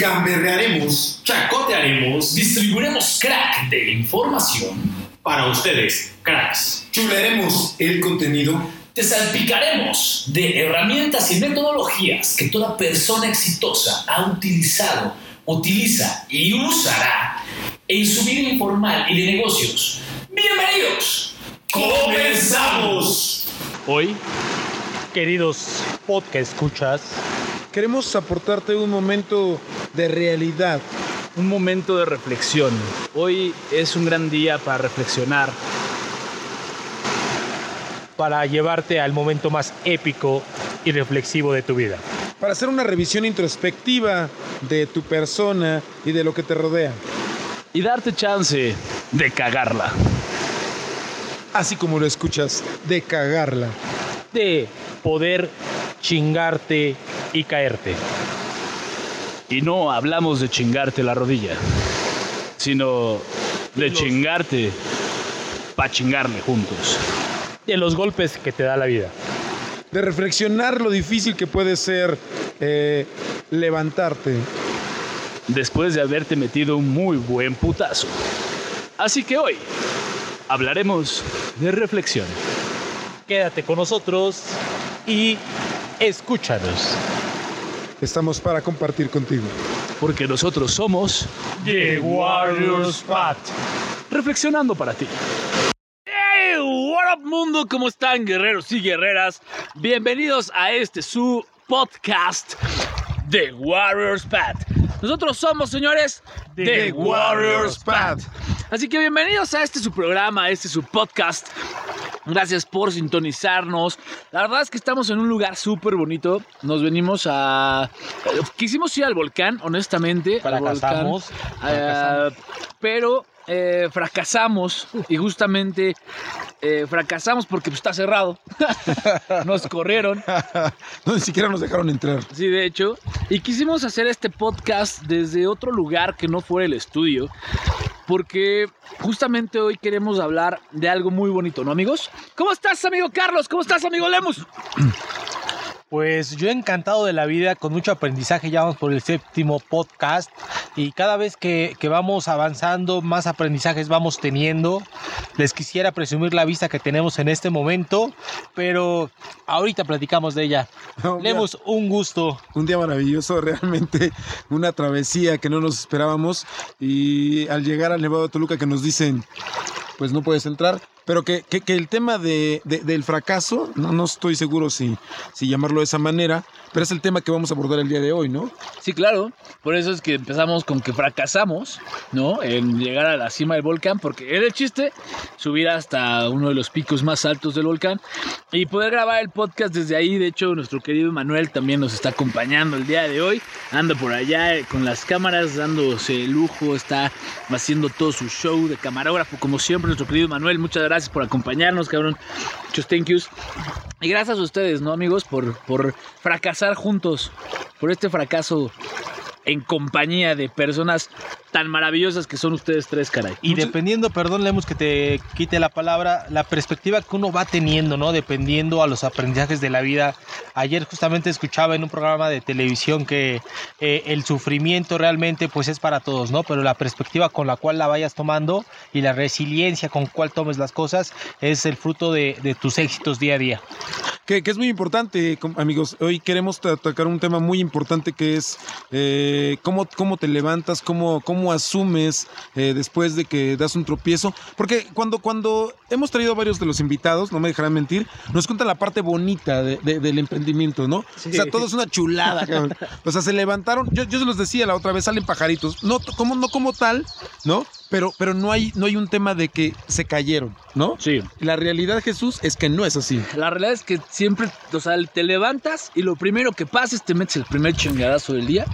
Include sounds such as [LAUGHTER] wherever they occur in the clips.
gamberrearemos, chacotearemos, distribuiremos crack de información, para ustedes, cracks. chularemos el contenido Te salpicaremos de herramientas y metodologías que toda persona exitosa ha utilizado, utiliza y usará en su vida informal y de negocios. Bienvenidos. ¡Comenzamos! Hoy, queridos podcast escuchas, Queremos aportarte un momento de realidad. un momento de reflexión. Hoy es un gran día para reflexionar, para llevarte al momento más épico y reflexivo de tu vida. para hacer una revisión introspectiva de tu persona y de lo que te rodea, Y darte chance de cagarla, así como lo escuchas, de cagarla. de poder chingarte y caerte. Y no hablamos de chingarte la rodilla, sino de chingarte para chingarle juntos. De los golpes que te da la vida. De reflexionar lo difícil que puede ser eh, levantarte. después de haberte metido un muy buen putazo. Así que hoy hablaremos de reflexión. Quédate con nosotros y escúchanos, Estamos para compartir contigo. porque nosotros somos The Warriors Path, reflexionando para ti. Hey, what up mundo, ¿cómo están guerreros y guerreras? Bienvenidos a este su podcast The Warriors Path. Nosotros somos, señores, The, Warriors Path. Así que bienvenidos a este su programa, a este su podcast. Gracias por sintonizarnos. La verdad es que estamos en un lugar súper bonito. Nos venimos a... Quisimos ir al volcán, honestamente. al volcán. Fracasamos, Eh, pero eh, fracasamos y justamente eh, fracasamos porque pues, está cerrado. [LAUGHS] Nos corrieron. [LAUGHS] No, ni siquiera nos dejaron entrar. Sí, de hecho. Y quisimos hacer este podcast desde otro lugar que no fuera el estudio. Porque justamente hoy queremos hablar de algo muy bonito, ¿no, amigos? ¿Cómo estás, amigo Carlos? ¿Cómo estás, amigo Lemus? Pues yo encantado de la vida, con mucho aprendizaje, ya vamos por el séptimo podcast y cada vez que, que vamos avanzando, más aprendizajes vamos teniendo. Les quisiera presumir la vista que tenemos en este momento, pero ahorita platicamos de ella. [LAUGHS] Lemus, un gusto. Un día maravilloso, realmente una travesía que no nos esperábamos y al llegar al Nevado de Toluca que nos dicen, pues no puedes entrar, pero que, que- el tema de, de- del fracaso, no, no estoy seguro si, si llamarlo de esa manera, pero es el tema que vamos a abordar el día de hoy, ¿no? Sí, claro. Por eso es que empezamos con que fracasamos, ¿no? En llegar a la cima del volcán, porque era el chiste subir hasta uno de los picos más altos del volcán y poder grabar el podcast desde ahí. De hecho, nuestro querido Manuel también nos está acompañando el día de hoy. Anda por allá eh, con las cámaras, dándose lujo, está haciendo todo su show de camarógrafo, como siempre, nuestro querido Manuel. Muchas gracias por acompañarnos, cabrón. Muchos thank yous. Y gracias a ustedes, ¿no, amigos? Por, por fracasar juntos, por este fracaso en compañía de personas tan maravillosas que son ustedes tres, caray. Y dependiendo, perdón, Lemus, que te quite la palabra, la perspectiva que uno va teniendo, ¿no? Dependiendo a los aprendizajes de la vida. Ayer justamente escuchaba en un programa de televisión que eh, el sufrimiento realmente pues es para todos, ¿no? Pero la perspectiva con la cual la vayas tomando y la resiliencia con cual tomes las cosas es el fruto de, de tus éxitos día a día. Que, que es muy importante, amigos. Hoy queremos tocar un tema muy importante que es eh, cómo, cómo te levantas, cómo, cómo asumes eh, después de que das un tropiezo. Porque cuando, cuando hemos traído a varios de los invitados, no me dejarán mentir, nos cuentan la parte bonita de- de- del emprendimiento, ¿no? O sea, todo es una chulada. O sea, se levantaron, yo, yo se los decía la otra vez, salen pajaritos. No como, no como tal, ¿no? Pero, pero no, hay, no hay un tema de que se cayeron, ¿no? Sí. La realidad, Jesús, es que no es así. La realidad es que siempre, o sea, te levantas y lo primero que pasa es te metes el primer chingadazo del día,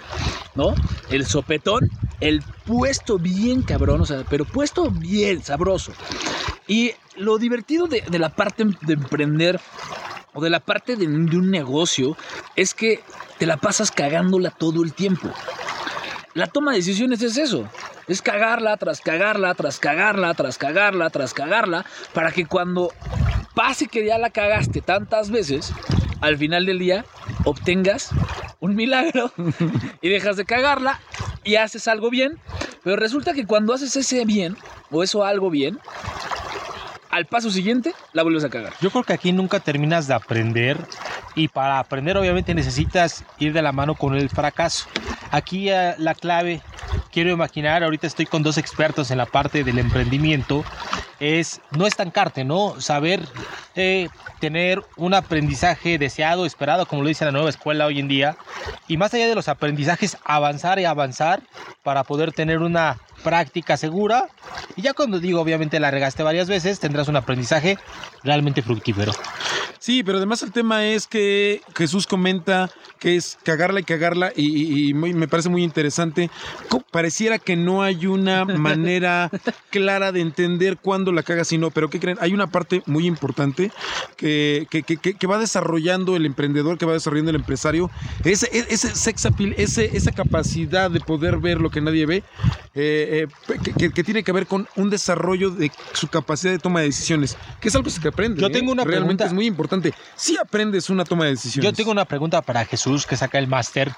¿no? El sopetón, el puesto bien cabrón, o sea, pero puesto bien sabroso. Y lo divertido de, de la parte de emprender o de la parte de, de un negocio es que te la pasas cagándola todo el tiempo. La toma de decisiones es eso. Es cagarla tras cagarla, tras cagarla, tras cagarla, tras cagarla, para que cuando pase que ya la cagaste tantas veces, al final del día obtengas un milagro [LAUGHS] y dejas de cagarla y haces algo bien. Pero resulta que cuando haces ese bien o eso algo bien, al paso siguiente la vuelves a cagar. Yo creo que aquí nunca terminas de aprender y para aprender obviamente necesitas ir de la mano con el fracaso. Aquí eh, la clave, quiero imaginar, ahorita estoy con dos expertos en la parte del emprendimiento, es no estancarte, ¿no? Saber eh, tener un aprendizaje deseado, esperado, como lo dice la nueva escuela hoy en día, y más allá de los aprendizajes, avanzar y avanzar para poder tener una práctica segura. Y ya cuando digo, obviamente la regaste varias veces, tendrás un aprendizaje realmente fructífero. Sí, pero además el tema es que Jesús comenta que es cagarla y cagarla y, y- y muy- me parece muy interesante. Pareciera que no hay una [LAUGHS] manera clara de entender cuándo la cagas y no, pero ¿qué creen? Hay una parte muy importante que, que- que- que- que va desarrollando el emprendedor, que va desarrollando el empresario, ese, e, ese sex appeal, ese, esa capacidad de poder ver lo que nadie ve, eh, eh, que, que- que tiene que ver con un desarrollo de su capacidad de toma de decisiones, que es algo que se aprende. Yo ¿eh? tengo una Realmente pregunta. es muy importante. Si aprendes una toma de decisiones. Yo tengo una pregunta para Jesús que saca el máster.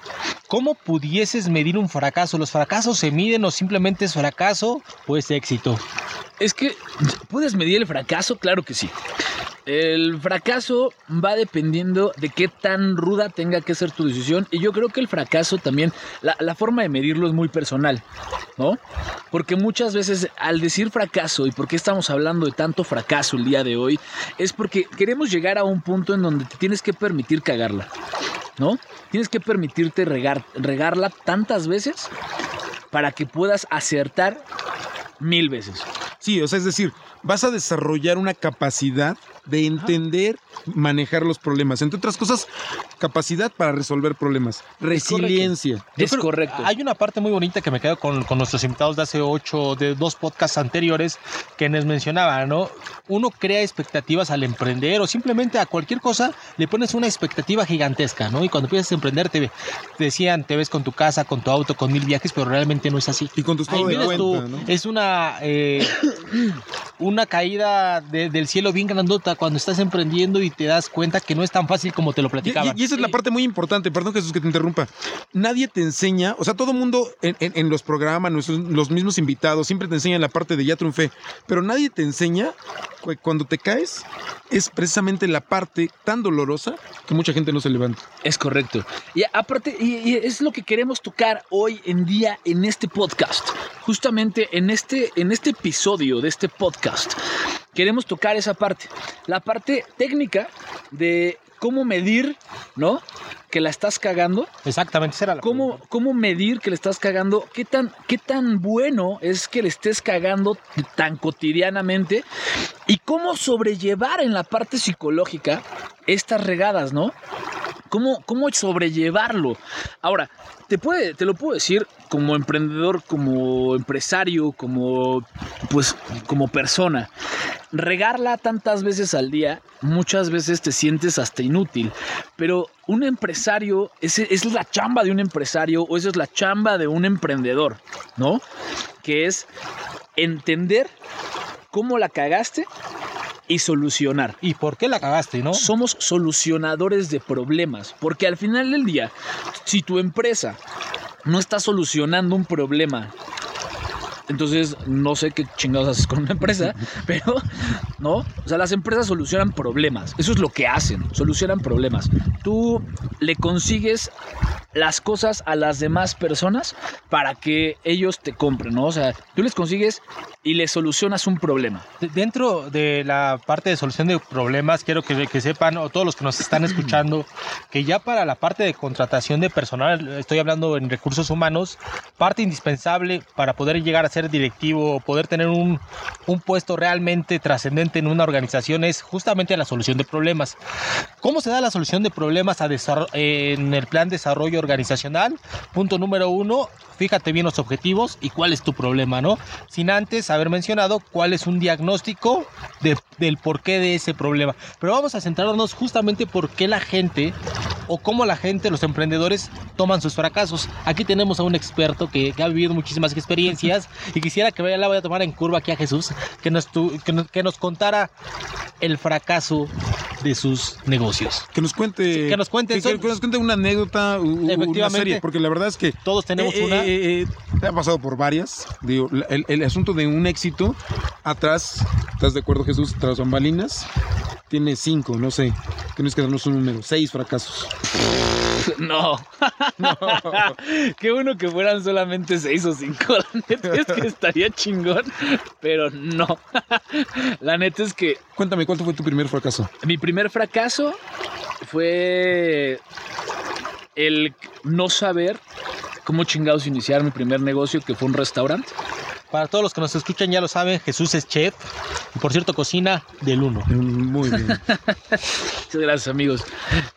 ¿Cómo pudieses medir un fracaso? ¿Los fracasos se miden o simplemente es fracaso o es éxito? Es que, ¿puedes medir el fracaso? Claro que sí. El fracaso va dependiendo de qué tan ruda tenga que ser tu decisión. Y yo creo que el fracaso también, la, forma de medirlo es muy personal, ¿no? Porque muchas veces al decir fracaso, y por qué estamos hablando de tanto fracaso el día de hoy, es porque queremos llegar a un punto en donde te tienes que permitir cagarla, ¿no? Tienes que permitirte regar, regarla tantas veces para que puedas acertar mil veces. Sí, o sea, es decir, vas a desarrollar una capacidad de entender, manejar los problemas. Entre otras cosas, capacidad para resolver problemas. Resiliencia. Es creo- correcto. Hay una parte muy bonita que me quedo con, con nuestros invitados de hace ocho, de dos podcasts anteriores, que nos mencionaba, ¿no? Uno crea expectativas al emprender o simplemente a cualquier cosa le pones una expectativa gigantesca, ¿no? Y cuando empiezas a emprender te, te decían, te ves con tu casa, con tu auto, con mil viajes, pero realmente no es así. Y con tu Ahí estado de tú, cuenta, ¿no? es una eh, una caída de- del cielo bien grandota cuando estás emprendiendo y te das cuenta que no es tan fácil como te lo platicaban. y- y esa es la parte muy importante, perdón Jesús que te interrumpa. Nadie te enseña, o sea, todo mundo en, en- en los programas, nuestros- los mismos invitados, siempre te enseñan la parte de ya triunfé, pero nadie te enseña cuando te caes es precisamente la parte tan dolorosa que mucha gente no se levanta. Es correcto. Y aparte, y, y es lo que queremos tocar hoy en día en este podcast. Justamente en este, en este episodio de este podcast, queremos tocar esa parte. La parte técnica de cómo medir, ¿no? Que la estás cagando. Exactamente, esa era la ¿Cómo, pregunta. cómo medir que le estás cagando? ¿Qué tan, ¿Qué tan bueno es que le estés cagando tan cotidianamente? ¿Y cómo sobrellevar en la parte psicológica estas regadas, no? ¿Cómo, cómo sobrellevarlo? Ahora, te, puede, te lo puedo decir como emprendedor, como empresario, como, pues, como persona. Regarla tantas veces al día, muchas veces te sientes hasta inútil. Pero un empresario, esa es la chamba de un empresario o esa es la chamba de un emprendedor, ¿no? Que es entender cómo la cagaste y solucionar. ¿Y por qué la cagaste, no? Somos solucionadores de problemas, porque al final del día, si tu empresa no está solucionando un problema, entonces no sé qué chingados haces con una empresa, [LAUGHS] pero no, o sea, las empresas solucionan problemas, eso es lo que hacen, solucionan problemas. Tú le consigues las cosas a las demás personas para que ellos te compren, ¿no? O sea, tú les consigues y les solucionas un problema. De- Dentro de la parte de solución de problemas, quiero que, que sepan, o todos los que nos están [CLEARS THROAT] escuchando, que ya para la parte de contratación de personal, estoy hablando en recursos humanos, parte indispensable para poder llegar a ser directivo o poder tener un, un puesto realmente trascendente en una organización es justamente la solución de problemas. ¿Cómo se da la solución de problemas a en el plan de desarrollo organizacional? Punto número uno, fíjate bien los objetivos y cuál es tu problema, ¿no? Sin antes haber mencionado cuál es un diagnóstico de- del porqué de ese problema. Pero vamos a centrarnos justamente por qué la gente o cómo la gente, los emprendedores, toman sus fracasos. Aquí tenemos a un experto que, que ha vivido muchísimas experiencias [LAUGHS] y quisiera que la voy a tomar en curva aquí a Jesús, que nos, tu- que nos, que nos contara el fracaso de sus negocios. Que nos cuente. que nos cuente, que, son- que nos cuente una anécdota, una serie. Porque la verdad es que. Todos tenemos eh, una. eh, eh, ha pasado por varias. Digo, el, el asunto de un éxito atrás, ¿estás de acuerdo, Jesús? Tras bambalinas, tiene cinco, no sé. Tienes que darnos un número. Seis fracasos. [LAUGHS] No. [LAUGHS] Qué bueno que fueran solamente seis o cinco. [LAUGHS] La neta es que estaría chingón, pero no. La neta es que Cuéntame, ¿cuál fue tu primer fracaso? mi primer fracaso fue el no saber cómo chingados iniciar mi primer negocio, que fue un restaurante. Para todos los que nos escuchan ya lo saben, Jesús es chef. Y por cierto, cocina del uno. Muy bien. [LAUGHS] Muchas gracias, amigos.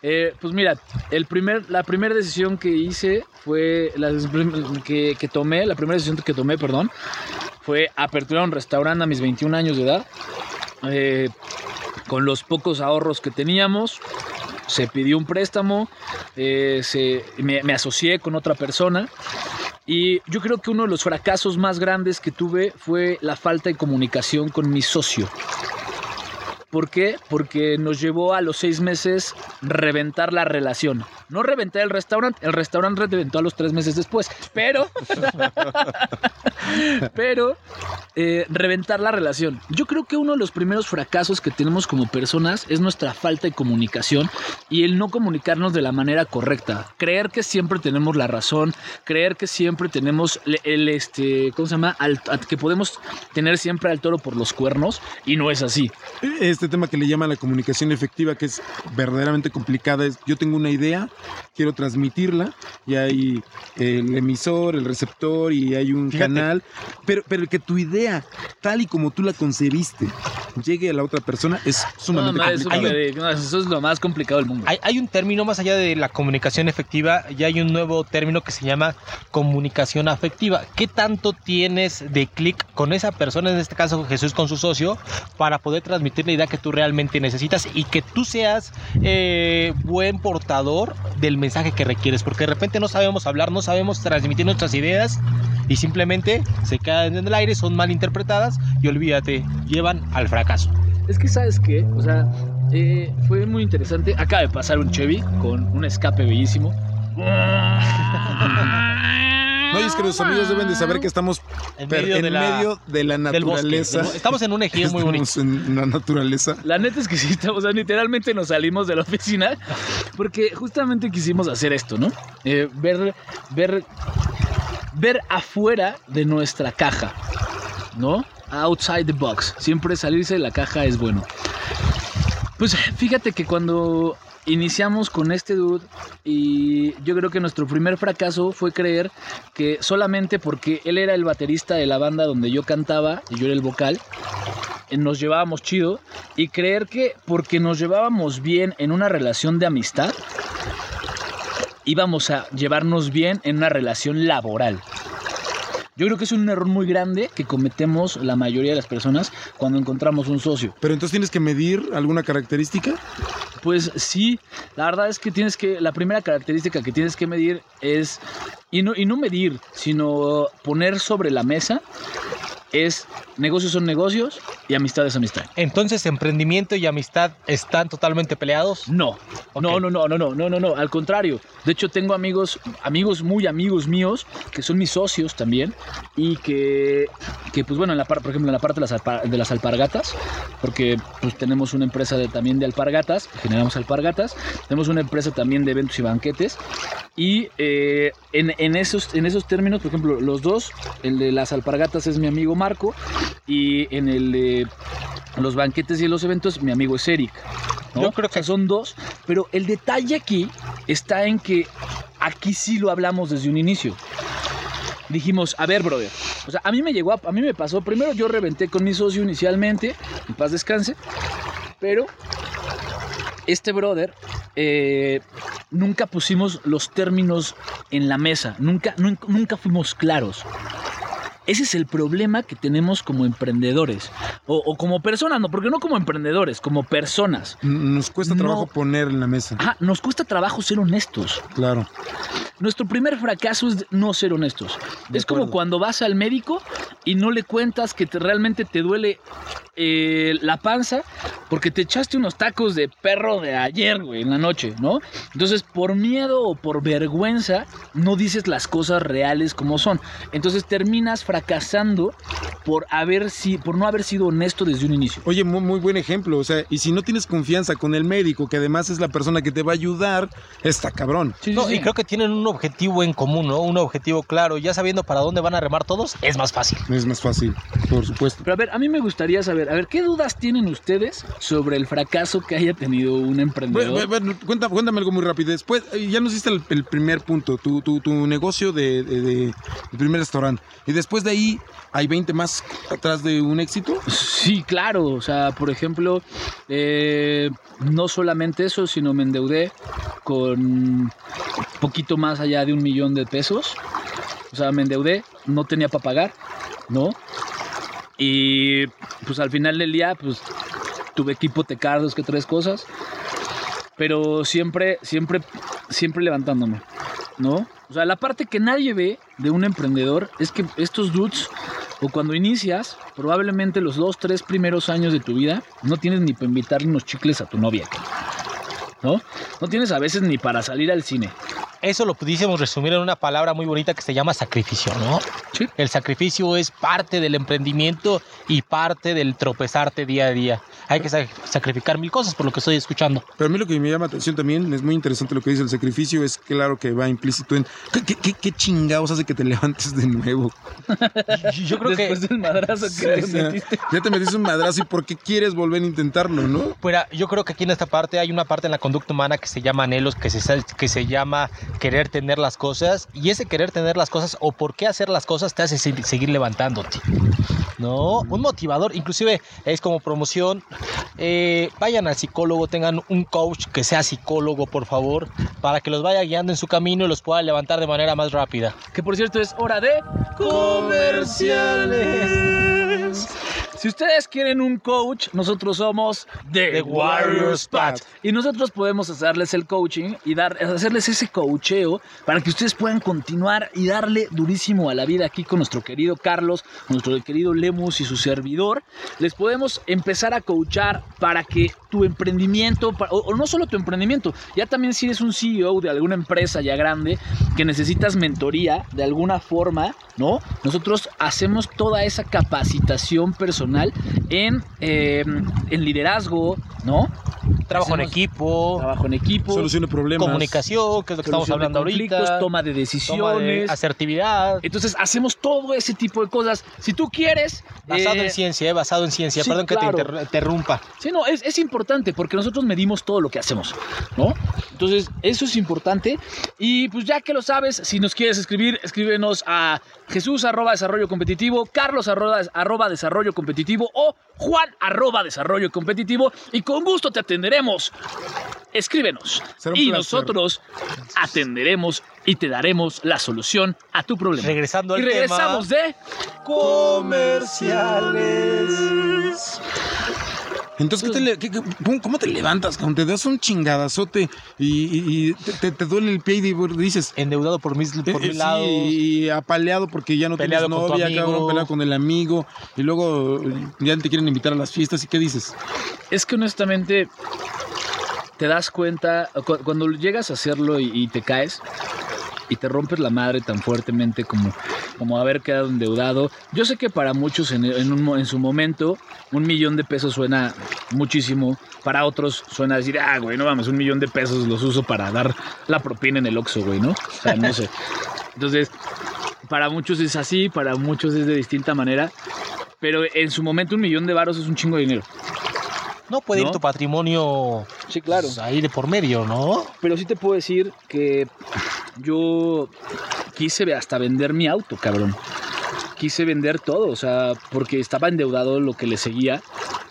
Eh, pues mira, el primer, la primera decisión que hice fue la que, que tomé, la primera decisión que tomé, perdón, fue aperturar un restaurante a mis 21 años de edad. Eh, con los pocos ahorros que teníamos, se pidió un préstamo, eh, se, me, me asocié con otra persona. Y yo creo que uno de los fracasos más grandes que tuve fue la falta de comunicación con mi socio. ¿Por qué? Porque nos llevó a los seis meses reventar la relación. No reventar el restaurante, el restaurante reventó a los tres meses después, pero, [LAUGHS] pero eh, reventar la relación. Yo creo que uno de los primeros fracasos que tenemos como personas es nuestra falta de comunicación y el no comunicarnos de la manera correcta. Creer que siempre tenemos la razón, creer que siempre tenemos el, el, este, ¿cómo se llama? Al- que podemos tener siempre al toro por los cuernos y no es así. Este tema que le llama la comunicación efectiva, que es verdaderamente complicada, es yo tengo una idea, quiero transmitirla, y hay el emisor, el receptor, y hay un Fíjate. canal, pero, pero que tu idea, tal y como tú la concebiste, llegue a la otra persona, es No, sumamente no, complicado. me- no, eso es lo más complicado del mundo. Hay, hay un término más allá de la comunicación efectiva, ya hay un nuevo término que se llama comunicación afectiva. ¿Qué tanto tienes de clic con esa persona, en este caso Jesús con su socio, para poder transmitir la idea que tú realmente necesitas y que tú seas eh, buen portador del mensaje que requieres? Porque de repente no sabemos hablar, no sabemos transmitir nuestras ideas y simplemente se quedan en el aire, son mal interpretadas y olvídate, llevan al fracaso. Es que, ¿sabes qué? O sea, eh, fue muy interesante. Acaba de pasar un Chevy con un escape bellísimo. [LAUGHS] No, y es que los amigos deben de saber que estamos En per- medio en de la- medio de la del bosque. naturaleza. Estamos en un ejido muy bonito. Estamos en la naturaleza. La neta es que sí, estamos, o sea, literalmente nos salimos de la oficina porque justamente quisimos hacer esto, ¿no? Eh, ver, ver, ver afuera de nuestra caja, ¿no? Outside the box. Siempre salirse de la caja es bueno. Pues fíjate que cuando iniciamos con este dude y yo creo que nuestro primer fracaso fue creer que solamente porque él era el baterista de la banda donde yo cantaba y yo era el vocal, eh, nos llevábamos chido y creer que porque nos llevábamos bien en una relación de amistad, íbamos a llevarnos bien en una relación laboral. Yo creo que es un error muy grande que cometemos la mayoría de las personas cuando encontramos un socio. Pero entonces tienes que medir alguna característica. Pues sí, la verdad es que tienes que, la primera característica que tienes que medir es, y no, y no medir, sino poner sobre la mesa, es negocios son negocios y amistad es amistad. Entonces, emprendimiento y amistad están totalmente peleados? No. Okay. No, no, no, no, no, no, no, no, al contrario. De hecho, tengo amigos, amigos muy amigos míos que son mis socios también y que, que pues bueno, en la par, por ejemplo, en la parte de las, alpar, de las alpargatas, porque pues tenemos una empresa de, también de alpargatas, generamos alpargatas, tenemos una empresa también de eventos y banquetes y eh, en, en, esos, en esos términos, por ejemplo, los dos, el de las alpargatas es mi amigo Marco, y en el de los banquetes y los eventos, mi amigo es Eric. ¿no? Yo creo O sea, son dos, pero el detalle aquí está en que aquí sí lo hablamos desde un inicio. Dijimos, a ver, brother. O sea, a mí me llegó, a, a mí me pasó. Primero yo reventé con mi socio inicialmente, en paz descanse, pero este brother eh, nunca pusimos los términos en la mesa, nunca, nunca, nunca fuimos claros. Ese es el problema que tenemos como emprendedores. O, o como personas, no, porque no como emprendedores, como personas. Nos cuesta No. trabajo poner en la mesa. Ajá, nos cuesta trabajo ser honestos. Claro. Nuestro primer fracaso es no ser honestos. De es como acuerdo. cuando vas al médico y no le cuentas que te- realmente te duele eh, la panza porque te echaste unos tacos de perro de ayer, güey, en la noche, ¿no? Entonces, por miedo o por vergüenza, no dices las cosas reales como son. Entonces terminas fracasando por haber si, por no haber sido honesto desde un inicio. Oye, muy, muy buen ejemplo. O sea, y si no tienes confianza con el médico, que además es la persona que te va a ayudar, está cabrón. Sí, sí, No, sí. y creo que tienen un objetivo en común, ¿no? Un objetivo claro. Ya sabiendo para dónde van a remar todos, es más fácil. Es más fácil, por supuesto. Pero a ver, a mí me gustaría saber, a ver, ¿qué dudas tienen ustedes sobre el fracaso que haya tenido un emprendedor? Bueno, bueno, cuenta- cuéntame algo muy rápido. Después, eh, ya nos diste el, el primer punto, tu, tu, tu negocio de, de- de- el primer restaurante. Y después de ahí, ¿hay 20 más atrás de un éxito? Sí, claro. O sea, por ejemplo, eh, no solamente eso, sino me endeudé con poquito más allá de un millón de pesos. O sea, me endeudé, no tenía para pagar, ¿no? Y pues al final del día, pues tuve que hipotecar dos que tres cosas. Pero siempre, siempre, siempre levantándome, ¿no? O sea, la parte que nadie ve de un emprendedor es que estos dudes, o cuando inicias, probablemente los dos, tres primeros años de tu vida, no tienes ni para invitarle unos chicles a tu novia, ¿no? No tienes a veces ni para salir al cine. Eso lo pudiésemos resumir en una palabra muy bonita que se llama sacrificio, ¿no? Sí. El sacrificio es parte del emprendimiento y parte del tropezarte día a día. Hay que sa- sacrificar mil cosas por lo que estoy escuchando. Pero a mí lo que me llama atención también, es muy interesante lo que dice el sacrificio, es claro que va implícito en ¿qué, qué, qué- qué chingados hace que te [LAUGHS] levantes de nuevo? Yo- Yo creo que Después del madrazo que te metiste. ya te metiste un madrazo y ¿por qué quieres volver a intentarlo, no? Fuera, yo creo que aquí en esta parte hay una parte en la conducta humana que se llama anhelos, que se, que se llama querer tener las cosas, y ese querer tener las cosas o por qué hacer las cosas te hace se- seguir levantándote. No, un motivador, inclusive es como promoción. eh, vayan al psicólogo, tengan un coach que sea psicólogo, por favor, para que los vaya guiando en su camino y los pueda levantar de manera más rápida. Que por cierto es hora de comerciales. Si ustedes quieren un coach, nosotros somos The, The Warriors Path. Y nosotros podemos hacerles el coaching y dar, hacerles ese coacheo para que ustedes puedan continuar y darle durísimo a la vida aquí con nuestro querido Carlos, nuestro querido Lemus y su servidor. Les podemos empezar a coachar para que tu emprendimiento, o, o no solo tu emprendimiento, ya también si eres un CEO de alguna empresa ya grande que necesitas mentoría de alguna forma, ¿no? Nosotros hacemos toda esa capacitación personal en, eh, en liderazgo, ¿no? Trabajo en equipo, Trabajo en equipo. Solucione problemas. comunicación, que es lo que estamos solución de hablando ahorita. toma de toma de decisiones. asertividad. Entonces hacemos todo ese tipo de cosas. Si tú quieres... Basado eh, en ciencia, eh, basado en ciencia. sí, Perdón que te interr- interrumpa. Sí, no, es, es importante porque nosotros medimos todo lo que hacemos, ¿no? Entonces, eso es importante. Y pues ya que lo sabes, si nos quieres escribir, escríbenos a Jesús arroba desarrollo competitivo, Carlos arroba, arroba desarrollo competitivo o Juan arroba desarrollo competitivo y con gusto te atenderemos. Escríbenos Será un y placer. nosotros atenderemos y te daremos la solución a tu problema. Regresando y al regresamos tema. de Comerciales. Entonces, ¿qué te le- qué- qué- cómo- ¿cómo te levantas? Cuando te das un chingadazote y, y- te, te- te duele el pie y dices... Endeudado por mis, por eh, mis sí, lados. y apaleado porque ya no Peleado tienes tu novia, amigo. cabrón, peleado con el amigo y luego ya te quieren invitar a las fiestas y ¿qué dices? Es que honestamente te das cuenta, cu- cuando llegas a hacerlo y, y te caes y te rompes la madre tan fuertemente como, como haber quedado endeudado. Yo sé que para muchos en, en un en su momento un millón de pesos suena muchísimo. Para otros suena decir, ah, güey, no mames, un millón de pesos los uso para dar la propina en el Oxxo, güey, ¿no? Entonces, para muchos es así, para muchos es de distinta manera. Pero en su momento un millón de varos es un chingo de dinero. No puede ¿No? ir tu patrimonio Sí, claro. pues, ahí de por medio, ¿no? Pero sí te puedo decir que yo quise hasta vender mi auto, cabrón. Quise vender todo, o sea, porque estaba endeudado lo que le seguía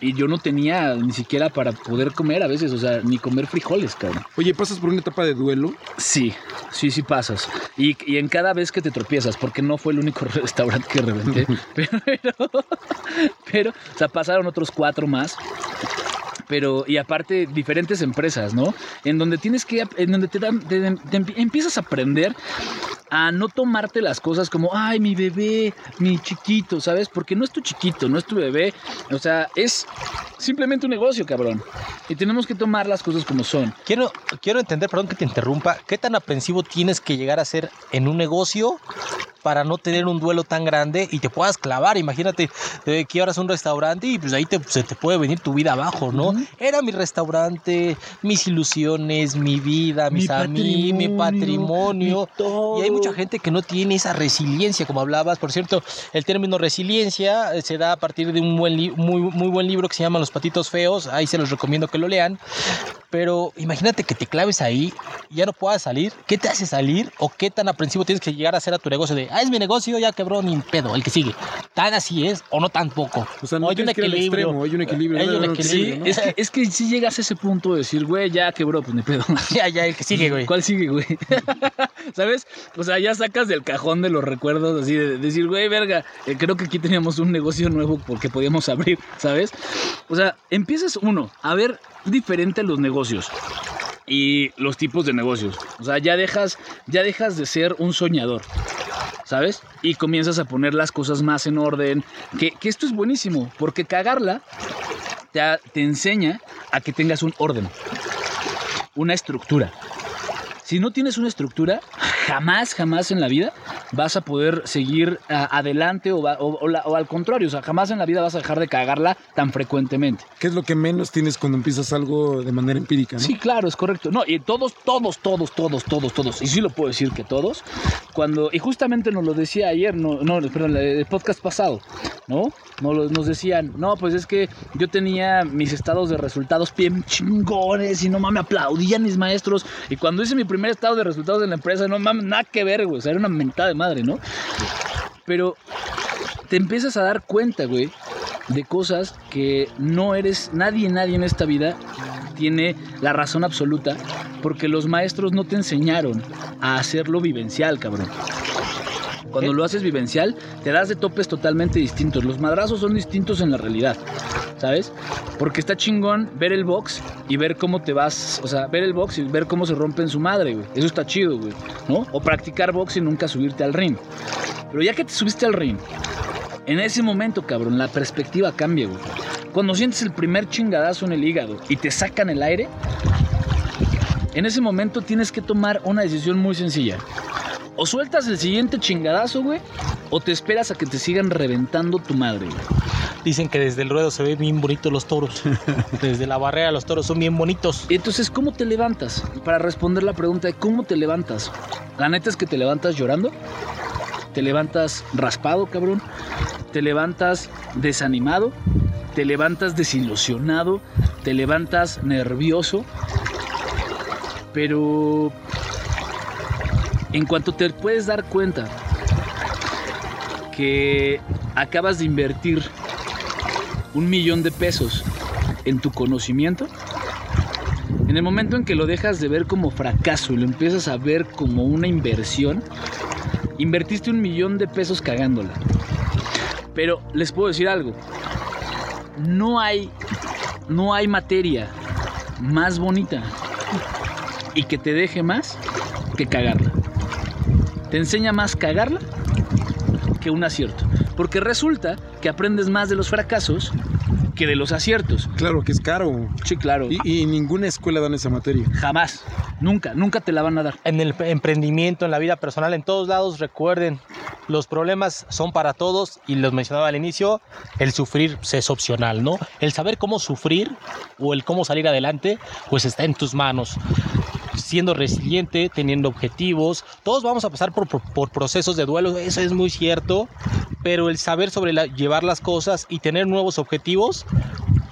y yo no tenía ni siquiera para poder comer a veces, o sea, ni comer frijoles, cabrón. Oye, ¿pasas por una etapa de duelo? Sí, Sí, sí pasas. Y, y en cada vez que te tropiezas, porque no fue el único [LAUGHS] restaurante que reventé, [LAUGHS] pero, pero, o sea, pasaron otros cuatro más. Pero, y aparte, diferentes empresas, ¿no? En donde tienes que, en donde te dan, te- te empie- empiezas a aprender a no tomarte las cosas como, ay, mi bebé, mi chiquito, ¿sabes? Porque no es tu chiquito, no es tu bebé. O sea, es simplemente un negocio, cabrón. Y tenemos que tomar las cosas como son. Quiero, quiero entender, perdón que te interrumpa, ¿qué tan aprensivo tienes que llegar a ser en un negocio para no tener un duelo tan grande y te puedas clavar? Imagínate eh, que ahora es un restaurante y pues ahí te, se te puede venir tu vida abajo, ¿no? Era mi restaurante, mis ilusiones, mi vida, mis amigos, mi patrimonio. Y hay mucha gente que no tiene esa resiliencia, como hablabas. Por cierto, el término resiliencia eh, se da a partir de un buen li- muy, muy buen libro que se llama Los Patitos Feos. Ahí se los recomiendo que lo lean. Pero imagínate que te claves ahí y ya no puedas salir. ¿Qué te hace salir? ¿O qué tan aprensivo tienes que llegar a hacer a tu negocio? De, ah, es mi negocio, ya quebró, ni pedo, el que sigue. ¿Tan así es o no tan poco? O sea, no hay un tienes que ir al equilibrio. extremo, hay un equilibrio. Hay un equilibrio, sí, ¿no? Es que, es que si llegas a ese punto de decir, güey, ya quebró, pues ni pedo. [LAUGHS] ya, ya, el que sigue, güey. ¿Cuál sigue, güey? [LAUGHS] ¿Sabes? O sea, ya sacas del cajón de los recuerdos así de decir, güey, verga, eh, creo que aquí teníamos un negocio nuevo porque podíamos abrir, ¿sabes? O sea, empiezas uno a ver diferente los y los tipos de negocios. O sea, ya dejas, ya dejas de ser un soñador. ¿Sabes? Y comienzas a poner las cosas más en orden. Que, que esto es buenísimo, porque cagarla te enseña a que tengas un orden, una estructura. Si no tienes una estructura, jamás, jamás en la vida vas a poder seguir a- adelante o, va- o- o la- o al contrario, o sea, jamás en la vida vas a dejar de cagarla tan frecuentemente. ¿Qué es lo que menos tienes cuando empiezas algo de manera empírica? ¿no? Sí, claro, es correcto. No, y todos, todos, todos, todos, todos, todos, y sí lo puedo decir que todos, cuando, y justamente nos lo decía ayer, no, no, perdón, el podcast pasado, ¿no? Nos, nos decían, no, pues es que yo tenía mis estados de resultados bien chingones y no mames, aplaudían mis maestros. Y cuando hice mi primer estado de resultados en la empresa, no mames, nada que ver, güey, o sea, era una mentada de madre, ¿no? Pero te empiezas a dar cuenta, güey, de cosas que no eres, nadie, nadie en esta vida tiene la razón absoluta, porque los maestros no te enseñaron a hacerlo vivencial, cabrón. Cuando lo haces vivencial, te das de topes totalmente distintos. Los madrazos son distintos en la realidad, ¿sabes? Porque está chingón ver el box y ver cómo te vas, o sea, ver el box y ver cómo se rompe en su madre, güey. Eso está chido, güey, ¿no? O practicar box y nunca subirte al ring. Pero ya que te subiste al ring, en ese momento, cabrón, la perspectiva cambia, güey. Cuando sientes el primer chingadazo en el hígado y te sacan el aire, en ese momento tienes que tomar una decisión muy sencilla. O sueltas el siguiente chingadazo, güey, o te esperas a que te sigan reventando tu madre, güey. Dicen que desde el ruedo se ven bien bonitos los toros. [LAUGHS] Desde la barrera los toros son bien bonitos. Entonces, ¿cómo te levantas? Para responder la pregunta de cómo te levantas. La neta es que te levantas llorando. Te levantas raspado, cabrón. Te levantas desanimado. Te levantas desilusionado. Te levantas nervioso. Pero en cuanto te puedes dar cuenta que acabas de invertir un millón de pesos en tu conocimiento, en el momento en que lo dejas de ver como fracaso y lo empiezas a ver como una inversión, invertiste un millón de pesos cagándola. Pero les puedo decir algo, no hay, no hay materia más bonita y que te deje más que cagarla. Te enseña más cagarla que un acierto. Porque resulta que aprendes más de los fracasos que de los aciertos. Claro que es caro. Sí, claro. Y, y ninguna escuela dan esa materia. Jamás. Nunca, nunca te la van a dar. En el emprendimiento, en la vida personal, en todos lados, recuerden, los problemas son para todos y los mencionaba al inicio, el sufrir es opcional, ¿no? El saber cómo sufrir o el cómo salir adelante, pues está en tus manos. Siendo resiliente, teniendo objetivos, todos vamos a pasar por, por- procesos de duelo, eso es muy cierto, pero el saber sobre la- llevar las cosas y tener nuevos objetivos,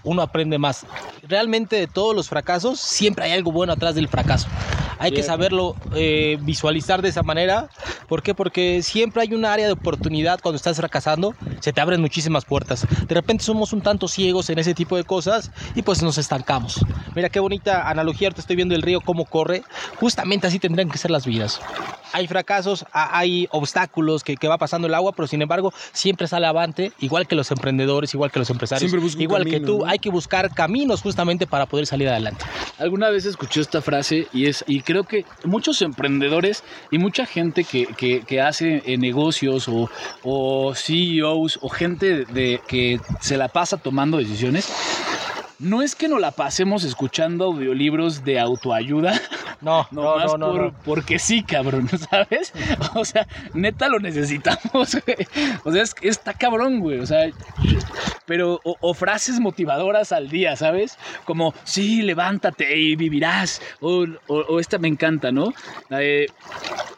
uno aprende más. Realmente de todos los fracasos, siempre hay algo bueno atrás del fracaso. Hay que saberlo eh, visualizar de esa manera ¿Por qué? Porque siempre hay un área de oportunidad cuando estás fracasando, se te abren muchísimas puertas. De repente somos un tanto ciegos en ese tipo de cosas y pues nos estancamos. Mira qué bonita analogía, te estoy viendo el río cómo corre. Justamente así tendrían que ser las vidas. Hay fracasos, hay obstáculos que, que va pasando el agua, pero sin embargo siempre sale avante, igual que los emprendedores, igual que los empresarios, igual que camino, tú. ¿no? Hay que buscar caminos justamente para poder salir adelante. Alguna vez escuché esta frase y es y creo que muchos emprendedores y mucha gente que, que- que hace eh, negocios o, o CEOs o gente de, que se la pasa tomando decisiones, no es que nos la pasemos escuchando audiolibros de autoayuda, [LAUGHS] [LAUGHS] No, no, no, no, por- no. porque sí, cabrón, [LAUGHS] ¿sabes? O sea, neta lo necesitamos, [LAUGHS] güey. O sea, es, está cabrón, güey. O sea, pero, o, o frases motivadoras al día, ¿sabes? Como, sí, levántate y vivirás. O, o- o esta me encanta, ¿no? La de,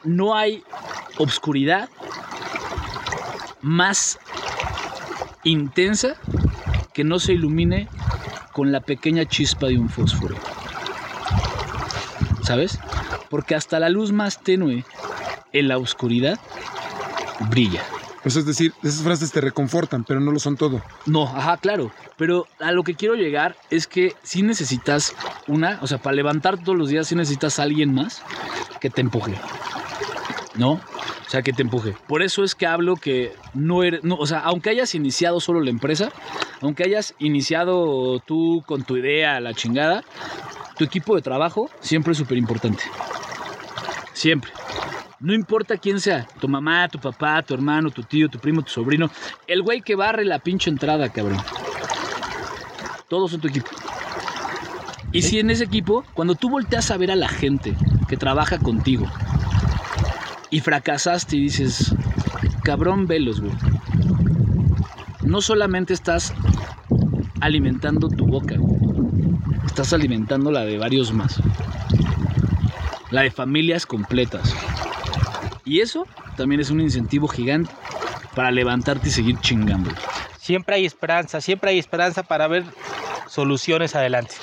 no hay obscuridad más intensa que no se ilumine con la pequeña chispa de un fósforo. ¿Sabes? Porque hasta la luz más tenue en la oscuridad brilla. Pues es decir, esas frases te reconfortan, pero no lo son todo. No, ajá, claro. Pero a lo que quiero llegar es que si necesitas una, o sea, para levantar todos los días, sí necesitas a alguien más que te empuje. ¿No? O sea, que te empuje. Por eso es que hablo que no eres, no, o sea, aunque hayas iniciado solo la empresa, aunque hayas iniciado tú con tu idea, la chingada, tu equipo de trabajo siempre es súper importante. Siempre. No importa quién sea, tu mamá, tu papá, tu hermano, tu tío, tu primo, tu sobrino, el güey que barre la pinche entrada, cabrón. Todos son tu equipo. Y si en ese equipo, cuando tú volteas a ver a la gente que trabaja contigo y fracasaste y dices, cabrón, velos, güey. No solamente estás alimentando tu boca, güey. Estás alimentando la de varios más. La de familias completas. Y eso también es un incentivo gigante para levantarte y seguir chingando. Siempre hay esperanza, siempre hay esperanza para ver soluciones adelante.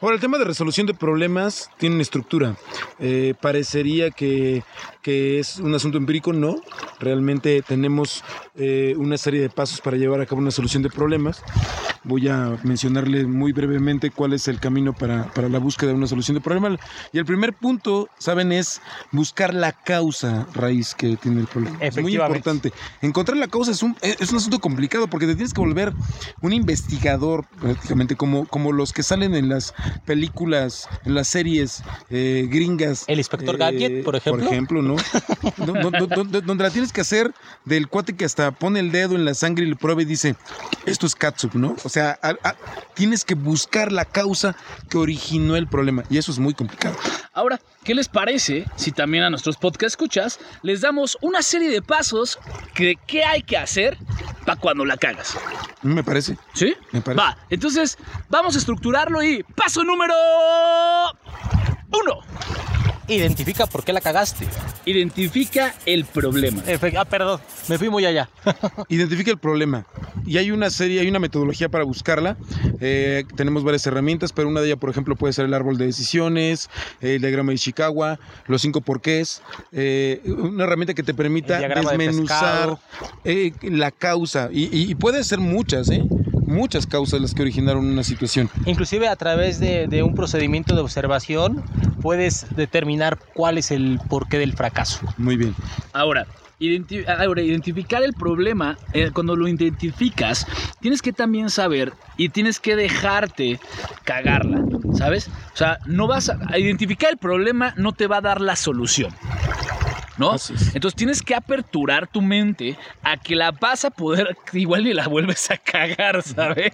Ahora, el tema de resolución de problemas tiene una estructura. Eh, parecería que, que es un asunto empírico, no. Realmente tenemos eh, una serie de pasos para llevar a cabo una solución de problemas. Voy a mencionarle muy brevemente cuál es el camino para, para la búsqueda de una solución de problema. Y el primer punto, ¿saben? Es buscar la causa raíz que tiene el problema. Es muy importante. Encontrar la causa es un, es un asunto complicado porque te tienes que volver un investigador, prácticamente, como, como los que salen en las películas, en las series eh, gringas. El Inspector Gadget, por ejemplo. Por ejemplo, ¿no? Do- do- donde la tienes que hacer del cuate que hasta pone el dedo en la sangre y lo prueba y dice, esto es catsup, ¿no? O sea, a- a- tienes que buscar la causa que originó el problema y eso es muy complicado. Ahora, ¿qué les parece si también a nuestros podcast escuchas les damos una serie de pasos que qué hay que hacer para cuando la cagas? Me parece. ¿Sí? Me parece. Va, entonces vamos a estructurarlo y paso número uno. Identifica por qué la cagaste. Identifica el problema. Efe- Ah, perdón, me fui muy allá. [LAUGHS] Identifica el problema. Y hay una serie, hay una metodología para buscarla. Eh, tenemos varias herramientas, pero una de ellas, por ejemplo, puede ser el árbol de decisiones, el diagrama de Chicago, los cinco porqués. eh, una herramienta que te permita de desmenuzar eh, la causa. Y, y- y puede ser muchas, ¿eh? Muchas causas las que originaron una situación. Inclusive a través de, de un procedimiento de observación puedes determinar cuál es el porqué del fracaso. Muy bien. Ahora, identi- ahora, identificar el problema, eh, cuando lo identificas, tienes que también saber y tienes que dejarte cagarla, ¿sabes? O sea, no vas a, a identificar el problema, no te va a dar la solución. Es. Entonces tienes que aperturar tu mente a que la vas a poder, [LAUGHS] igual y la vuelves a cagar, ¿sabes?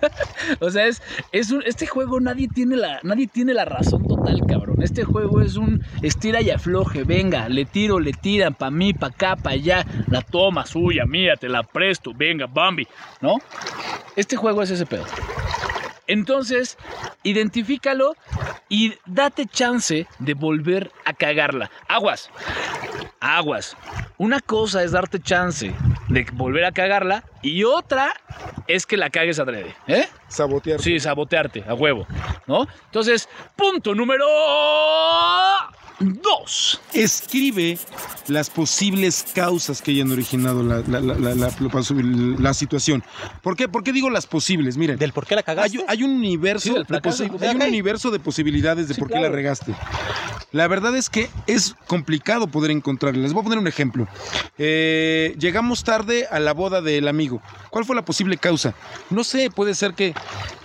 [LAUGHS] o sea, es, es un, este juego nadie tiene, la, nadie tiene la razón total, cabrón. Este juego es un estira y afloje, venga, le tiro, le tiran, pa' mí, pa' acá, pa' allá, la toma suya, mía, te la presto, venga, Bambi, ¿no? Este juego es ese pedo. Entonces, identifícalo y date chance de volver a cagarla. Aguas, aguas. Una cosa es darte chance de volver a cagarla y otra es que la cagues adrede, ¿eh? Sabotear. Sí, sabotearte, a huevo, ¿no? Entonces, punto número 2. Escribe las posibles causas que hayan originado la, la- la- la- la- la- la situación. ¿Por qué? ¿Por qué digo las posibles? Miren, ¿Del por qué la cagaste? hay, hay un universo, Sí, de hay un Ok. universo de posibilidades de Sí, por qué claro. la regaste. La verdad es que es complicado poder encontrarla. Les voy a poner un ejemplo. Eh, llegamos tarde a la boda del amigo. ¿Cuál fue la posible causa? No sé, puede ser que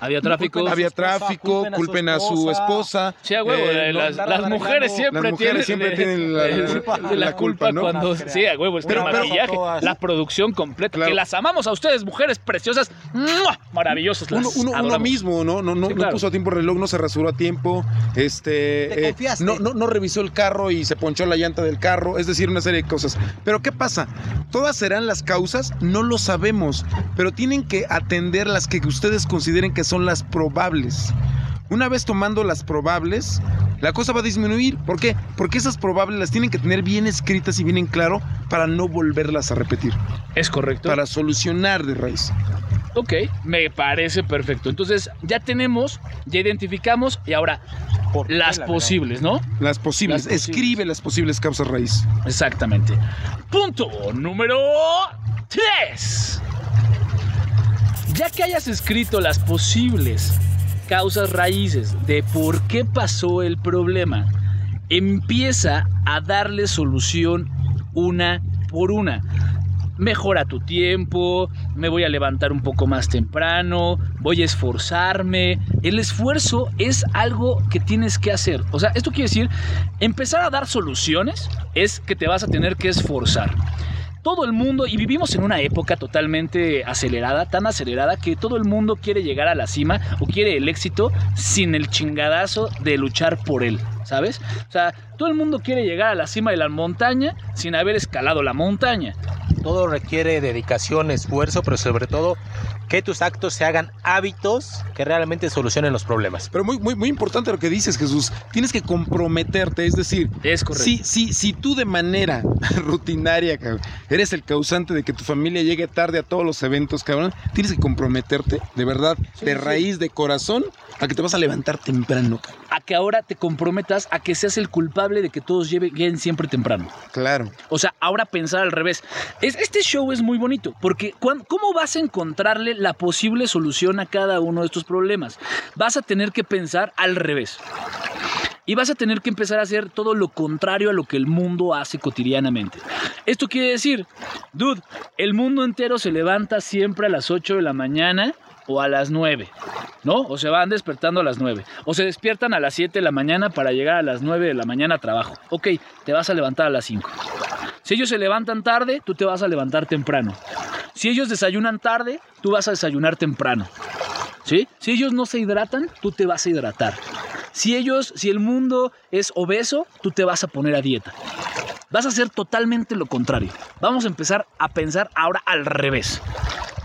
Había tráfico. culpen a su había esposa, tráfico, culpen a su culpen a su esposa. Sí, a huevo, eh, las, mujeres siempre las mujeres tienen, siempre tienen la- [LAUGHS] eh, la- la la culpa, culpa, ¿no? cuando No, sí, a huevo, es que Pero- el pero- maquillaje, todas. la producción completa, Claro. que las amamos a ustedes, mujeres preciosas, ¡mua! maravillosas, las Uno, uno- mismo, ¿no? No, no, Sí, no puso a tiempo el reloj, no se rasuró a tiempo, este, Te confiaste. no, no, no revisó el carro y se ponchó la llanta del carro, es decir, una serie de cosas. Pero ¿qué pasa? ¿Todas serán las causas? No lo sabemos, pero tienen que atender las que ustedes consideren que son las probables. Una vez tomando las probables, la cosa va a disminuir. ¿Por qué? Porque esas probables las tienen que tener bien escritas y bien en claro para no volverlas a repetir, Es correcto. para solucionar de raíz. Ok, me parece perfecto. Entonces, ya tenemos, ya identificamos y ahora ¿Por qué las la posibles, ¿no? Las posibles, Las posibles. escribe las posibles causas raíz. Exactamente. Punto número 3. Ya que hayas escrito las posibles causas raíces de por qué pasó el problema, empieza a darle solución una por una. Mejora tu tiempo, me voy a levantar un poco más temprano, voy a esforzarme. El esfuerzo es algo que tienes que hacer. O sea, esto quiere decir, empezar a dar soluciones es que te vas a tener que esforzar todo el mundo, y vivimos en una época totalmente acelerada, tan acelerada que todo el mundo quiere llegar a la cima o quiere el éxito sin el chingadazo de luchar por él, ¿sabes? O sea, todo el mundo quiere llegar a la cima de la montaña sin haber escalado la montaña. Todo requiere dedicación, esfuerzo, pero sobre todo que tus actos se hagan hábitos que realmente solucionen los problemas. Pero muy, muy, muy importante lo que dices, Jesús. Tienes que comprometerte, es decir, Es correcto. si, si, si tú de manera [LAUGHS] rutinaria, cabrón, eres el causante de que tu familia llegue tarde a todos los eventos, cabrón, tienes que comprometerte, de verdad, de raíz, de corazón, a que te vas a levantar temprano, cabrón. A que ahora te comprometas a que seas el culpable de que todos lleguen siempre temprano. Claro. O sea, ahora pensar al revés. Es, este show es muy bonito porque ¿cómo vas a encontrarle la posible solución a cada uno de estos problemas? Vas a tener que pensar al revés. Y vas a tener que empezar a hacer todo lo contrario a lo que el mundo hace cotidianamente. Esto quiere decir, dude, el mundo entero se levanta siempre a las 8 de la mañana o a las 9, ¿no? O se van despertando a las 9. O se despiertan a las 7 de la mañana para llegar a las 9 de la mañana a trabajo. Ok, te vas a levantar a las 5. Si ellos se levantan tarde, tú te vas a levantar temprano. Si ellos desayunan tarde, tú vas a desayunar temprano. ¿Sí? Si ellos no se hidratan, tú te vas a hidratar. Si ellos, si el mundo es obeso, tú te vas a poner a dieta. Vas a hacer totalmente lo contrario. Vamos a empezar a pensar ahora al revés.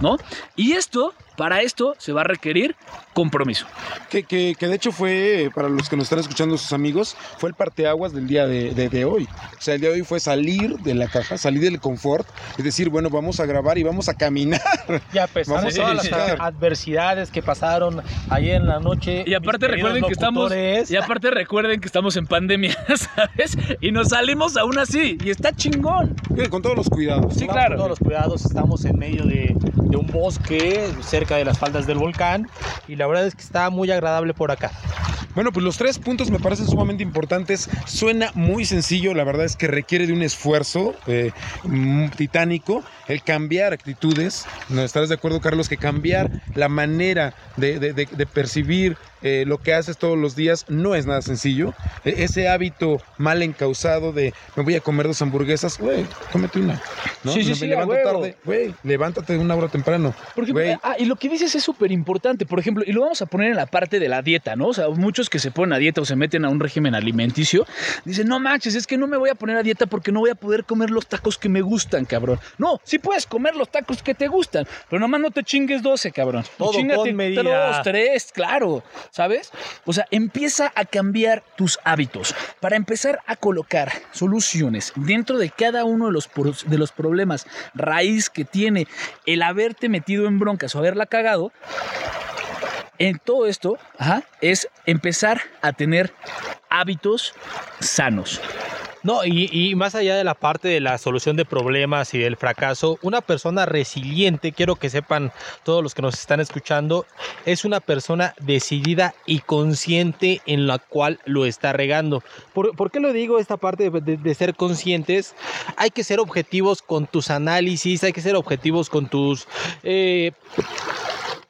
¿No? Y esto, para esto, se va a requerir compromiso. Que, que, que de hecho fue, para los que nos están escuchando, sus amigos, fue el parteaguas del día de, de- de hoy. O sea, el día de hoy fue salir de la caja, salir del confort, es decir, bueno, vamos a grabar y vamos a caminar. Ya pesar Vamos de a todas las adversidades que pasaron ayer en la noche. Y aparte recuerden que estamos y aparte recuerden que estamos en pandemia, [LAUGHS] ¿sabes? Y nos salimos aún así y está chingón. Eh, Con todos los cuidados. Sí, claro. con todos los cuidados, estamos en medio de, de un bosque cerca de las faldas del volcán y la verdad es que está muy agradable por acá. Bueno, pues los tres puntos me parecen sumamente importantes. Suena muy sencillo, la verdad es que requiere de un esfuerzo eh, mm, titánico el cambiar actitudes. ¿No estarás de acuerdo, Carlos? Que cambiar la manera de, de- de- de percibir eh, lo que haces todos los días no es nada sencillo. E- ese hábito mal encausado de me voy a comer dos hamburguesas, güey, cómete una. ¿no? Sí, sí, me sí, levanto tarde, güey, levántate una hora temprano. Por ejemplo, Güey. ah, y lo que dices es súper importante, por ejemplo, y lo vamos a poner en la parte de la dieta, ¿no? O sea, muchos que se ponen a dieta o se meten a un régimen alimenticio, dicen, no manches, es que no me voy a poner a dieta porque no voy a poder comer los tacos que me gustan, cabrón. No, sí puedes comer los tacos que te gustan, pero nomás no te chingues 12, cabrón. Todo medida. Dos, tres, claro, ¿sabes? O sea, empieza a cambiar tus hábitos para empezar a colocar soluciones dentro de cada uno de los, de los problemas raíz que tiene el haberte metido en broncas o haberla cagado. En todo esto es empezar a tener hábitos sanos. No, y, más allá de la parte de la solución de problemas y del fracaso, una persona resiliente, quiero que sepan todos los que nos están escuchando, es una persona decidida y consciente en la cual lo está regando. ¿Por, qué lo digo esta parte de ser conscientes? Hay que ser objetivos con tus análisis, hay que ser objetivos con tus... eh,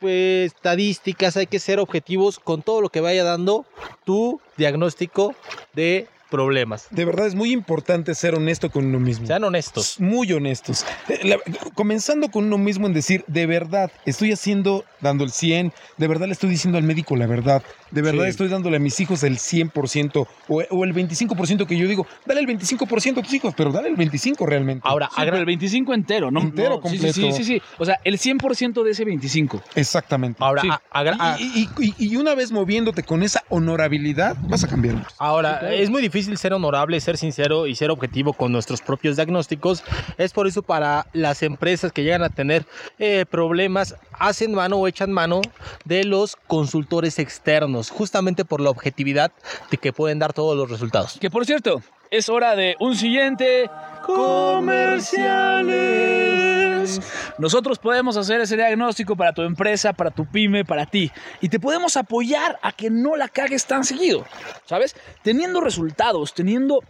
pues, estadísticas, hay que ser objetivos con todo lo que vaya dando tu diagnóstico de problemas. De verdad es muy importante ser honesto con uno mismo. Sean honestos. Muy honestos. Eh, la- comenzando con uno mismo en decir, de verdad, estoy haciendo, dando el 100, de verdad le estoy diciendo al médico la verdad, de verdad Sí. estoy dándole a mis hijos el 100% o, o el 25% que yo digo, dale el 25% a tus hijos, pero dale el 25% realmente. Ahora, Sí, pero el 25 entero, ¿no? Entero, no, sí, sí, Sí, completo. sí, sí. O sea, el 100% de ese 25. Exactamente. ahora, Sí. a- agra- a- Y, y- y- y una vez moviéndote con esa honorabilidad, vas a cambiar. ahora, es muy difícil ser honorable, ser sincero y ser objetivo con nuestros propios diagnósticos. Es por eso para las empresas que llegan a tener eh, problemas, hacen mano o echan mano de los consultores externos, justamente por la objetividad de que pueden dar todos los resultados. Que por cierto, es hora de un siguiente comerciales. Nosotros podemos hacer ese diagnóstico para tu empresa, para tu pyme, para ti. Y te podemos apoyar a que no la cagues tan seguido. ¿Sabes? Teniendo resultados, teniendo,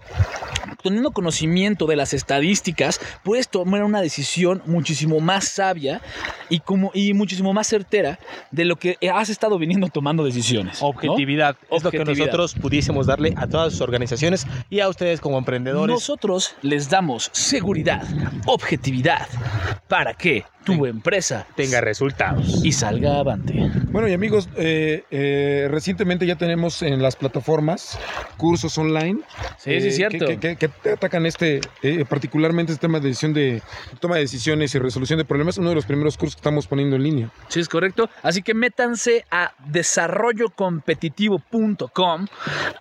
teniendo conocimiento de las estadísticas, puedes tomar una decisión muchísimo más sabia y, como, y muchísimo más certera de lo que has estado viniendo tomando decisiones. ¿no? Objetividad es lo que nosotros pudiésemos darle a todas sus organizaciones y a ustedes como emprendedores. Nosotros les damos seguridad, objetividad, para que tu empresa tenga resultados. y salga avante. Bueno, y amigos, eh, eh, recientemente ya tenemos en las plataformas cursos online. Sí, sí, eh, es cierto. Que, que- que- que atacan este, eh, particularmente este tema de decisión de toma de decisiones y resolución de problemas. Uno de los primeros cursos que estamos poniendo en línea. Sí, es correcto. Así que métanse a desarrollocompetitivo.com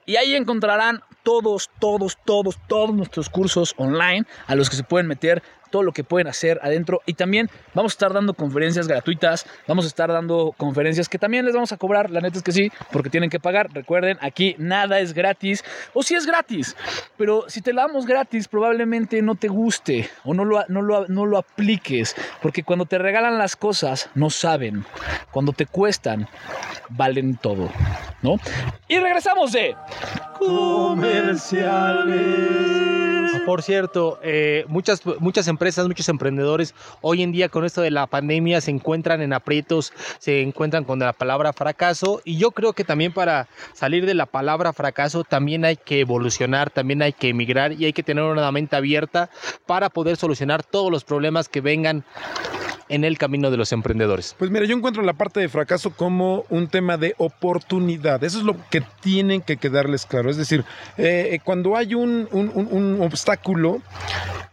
y ahí encontrarán todos, todos, todos, todos nuestros cursos online a los que se pueden meter todo lo que pueden hacer adentro y también vamos a estar dando conferencias gratuitas, vamos a estar dando conferencias que también les vamos a cobrar, la neta es que sí, porque tienen que pagar, recuerden, aquí nada es gratis, o si es gratis, pero si te la damos gratis probablemente no te guste o no lo, no lo, no lo apliques, porque cuando te regalan las cosas no saben, cuando te cuestan valen todo, ¿no? Y regresamos de comerciales. Ah, Por cierto, eh, muchas, muchas empresas, muchos emprendedores hoy en día con esto de la pandemia se encuentran en aprietos, se encuentran con la palabra fracaso y yo creo que también para salir de la palabra fracaso también hay que evolucionar, también hay que emigrar y hay que tener una mente abierta para poder solucionar todos los problemas que vengan en el camino de los emprendedores. Pues mira, yo encuentro la parte de fracaso como un tema de oportunidad. Eso es lo que tienen que quedarles claro. Es decir, eh, eh, cuando hay un, un- un- un obstáculo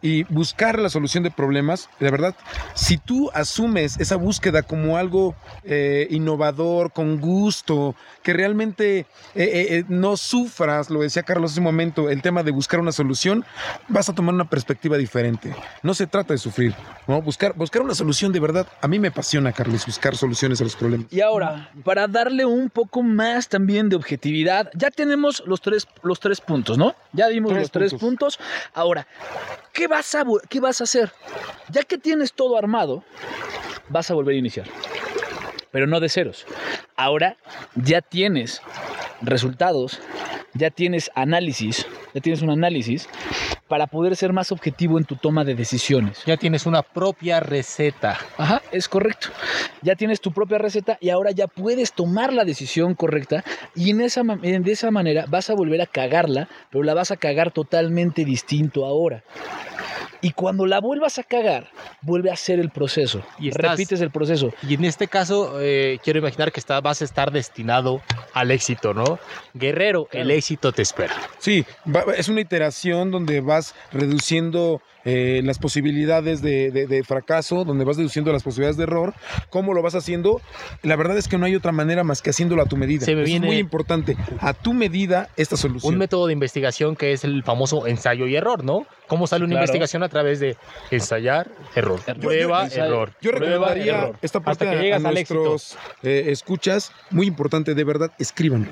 y buscar la solución de problemas, de verdad, si tú asumes esa búsqueda como algo eh, innovador, con gusto, que realmente eh, eh, no sufras, lo decía Carlos hace un momento, el tema de buscar una solución, vas a tomar una perspectiva diferente. No se trata de sufrir, ¿no? Buscar, buscar una solución de verdad. A mí me apasiona, Carlos, buscar soluciones a los problemas. Y ahora, para darle un poco más también de objetividad, ya tenemos los tres, los tres puntos, ¿no? Ya dimos Tres los tres puntos. Ahora, ¿qué vas, a, ¿qué vas a hacer? Ya que tienes todo armado, vas a volver a iniciar. Pero no de ceros. Ahora ya tienes resultados, ya tienes análisis, ya tienes un análisis para poder ser más objetivo en tu toma de decisiones. Ya tienes una propia receta. Ajá, es correcto. Ya tienes tu propia receta y ahora ya puedes tomar la decisión correcta y en esa, de esa manera vas a volver a cagarla, pero la vas a cagar totalmente distinto ahora. Y cuando la vuelvas a cagar, vuelve a hacer el proceso. Y estás- Repites el proceso. Y en este caso, eh, quiero imaginar que está- vas a estar destinado al éxito, ¿no? Guerrero, el éxito te espera. Sí, va- es una iteración donde vas reduciendo eh, las posibilidades de, de- de fracaso, donde vas deduciendo las posibilidades de error, cómo lo vas haciendo. La verdad es que no hay otra manera más que haciéndolo a tu medida. Se me viene- es muy importante. A tu medida esta solución. Un método de investigación que es el famoso ensayo y error, ¿no? ¿Cómo sale una Claro. investigación a través de ensayar, error, Yo- yo- prueba, ensayo. error? Yo prueba, recomendaría error. esta parte Hasta que a- llegas a nuestros eh, escuchas, muy importante, de verdad, escríbanlo.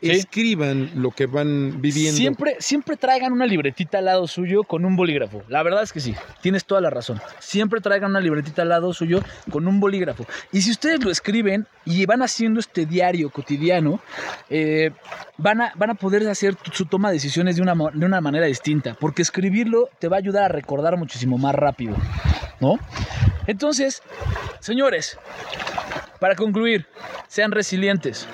Sí. Escriban lo que van viviendo. Siempre, siempre traigan una libretita al lado suyo con un bolígrafo. La verdad es que sí, tienes toda la razón. Siempre traigan una libretita al lado suyo con un bolígrafo. Y si ustedes lo escriben y van haciendo este diario cotidiano, eh, van, a, van a poder hacer su toma de decisiones de una, de una manera distinta. Porque escribirlo te va a ayudar a recordar muchísimo más rápido. ¿No? Entonces, señores, para concluir, sean resilientes.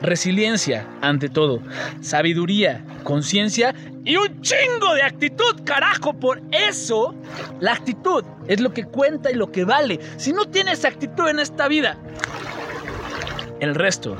Resiliencia, ante todo. Sabiduría, conciencia y un chingo de actitud, carajo. Por eso, la actitud es lo que cuenta y lo que vale. Si no tienes actitud en esta vida, el resto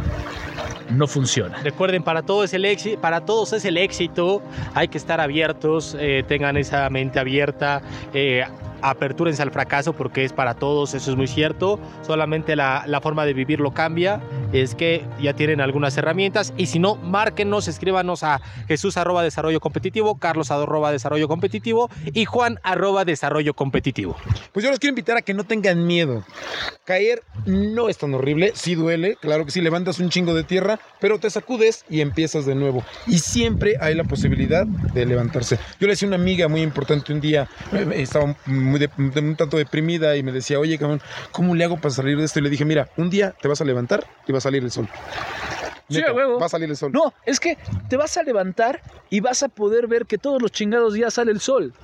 no funciona. Recuerden, para, todo es el éxito, para todos es el éxito. Hay que estar abiertos, eh, tengan esa mente abierta. eh, apertúrense al fracaso porque es para todos, eso es muy cierto. Solamente la, la forma de vivirlo cambia. Es que ya tienen algunas herramientas. Y si no, márquenos, escríbanos a Jesús arroba desarrollo competitivo, Carlos arroba desarrollo competitivo y Juan arroba desarrollo competitivo. Pues yo los quiero invitar a que no tengan miedo. Caer no es tan horrible, sí duele, claro que sí, levantas un chingo de tierra, pero te sacudes y empiezas de nuevo. Y siempre hay la posibilidad de levantarse. Yo le decía a una amiga muy importante un día, eh, estaba muy de- un tanto deprimida y me decía, oye, cabrón, ¿cómo le hago para salir de esto? Y le dije, mira, un día te vas a levantar y va a salir el sol. Sí, Neta, a huevo. Va a salir el sol. No, es que te vas a levantar y vas a poder ver que todos los chingados días sale el sol.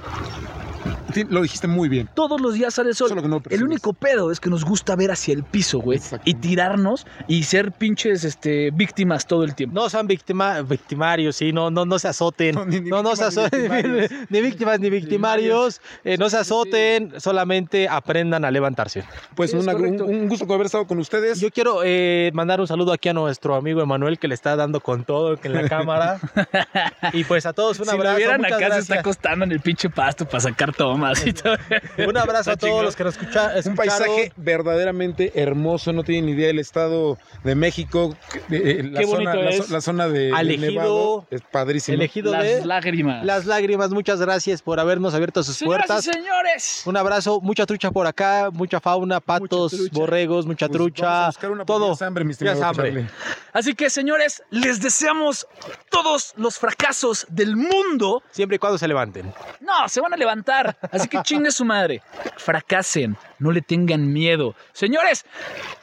Lo dijiste muy bien. Todos los días sale el sol. Solo que no lo el único pedo es que nos gusta ver hacia el piso, güey. Y tirarnos y ser pinches este, víctimas todo el tiempo. No sean victima, victimarios, sí, no, no, no se azoten. No, ni- ni no, no se ni azoten, [LAUGHS] ni, víctimas ni victimarios. eh, no se azoten, solamente aprendan a levantarse. Pues Sí, una- un, gusto haber estado con ustedes. Yo quiero eh, mandar un saludo aquí a nuestro amigo Emanuel que le está dando con todo en la cámara. [LAUGHS] y pues a todos un si lo abrazo. vieran acá se está acostando en el pinche pasto para sacar tomas y todo. [LAUGHS] Un abrazo a todos chingón. los que nos escucha, Un paisaje verdaderamente hermoso, no tienen ni idea del estado de México, eh, la, Qué zona, bonito la, la zona de, ejido, Nevado es padrísimo. Elegido Las de lágrimas. las lágrimas. Muchas gracias por habernos abierto sus Señoras puertas. y señores. Un abrazo, mucha trucha por acá, mucha fauna, patos, borregos, mucha Pues trucha, vamos a buscar una todo. hambre, mi estimado es hambre. Así que, señores, les deseamos todos los fracasos del mundo. Siempre y cuando se levanten. No, se van a levantar. Así que chingue su madre. Fracasen. No le tengan miedo. Señores,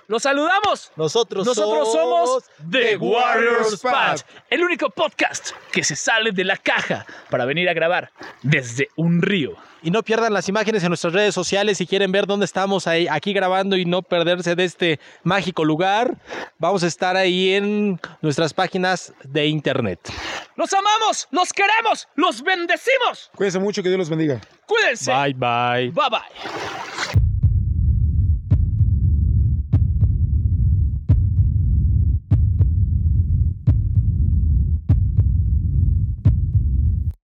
los saludamos. Nosotros, Nosotros somos The Warriors Pad. Pad, el único podcast que se sale de la caja para venir a grabar desde un río. Y no pierdan las imágenes en nuestras redes sociales si quieren ver dónde estamos ahí, aquí grabando y no perderse de este mágico lugar. Vamos a estar ahí en nuestras páginas de internet. Los amamos, los queremos, los bendecimos. Cuídense mucho, que Dios los bendiga. Cuídense. Bye bye. Bye bye.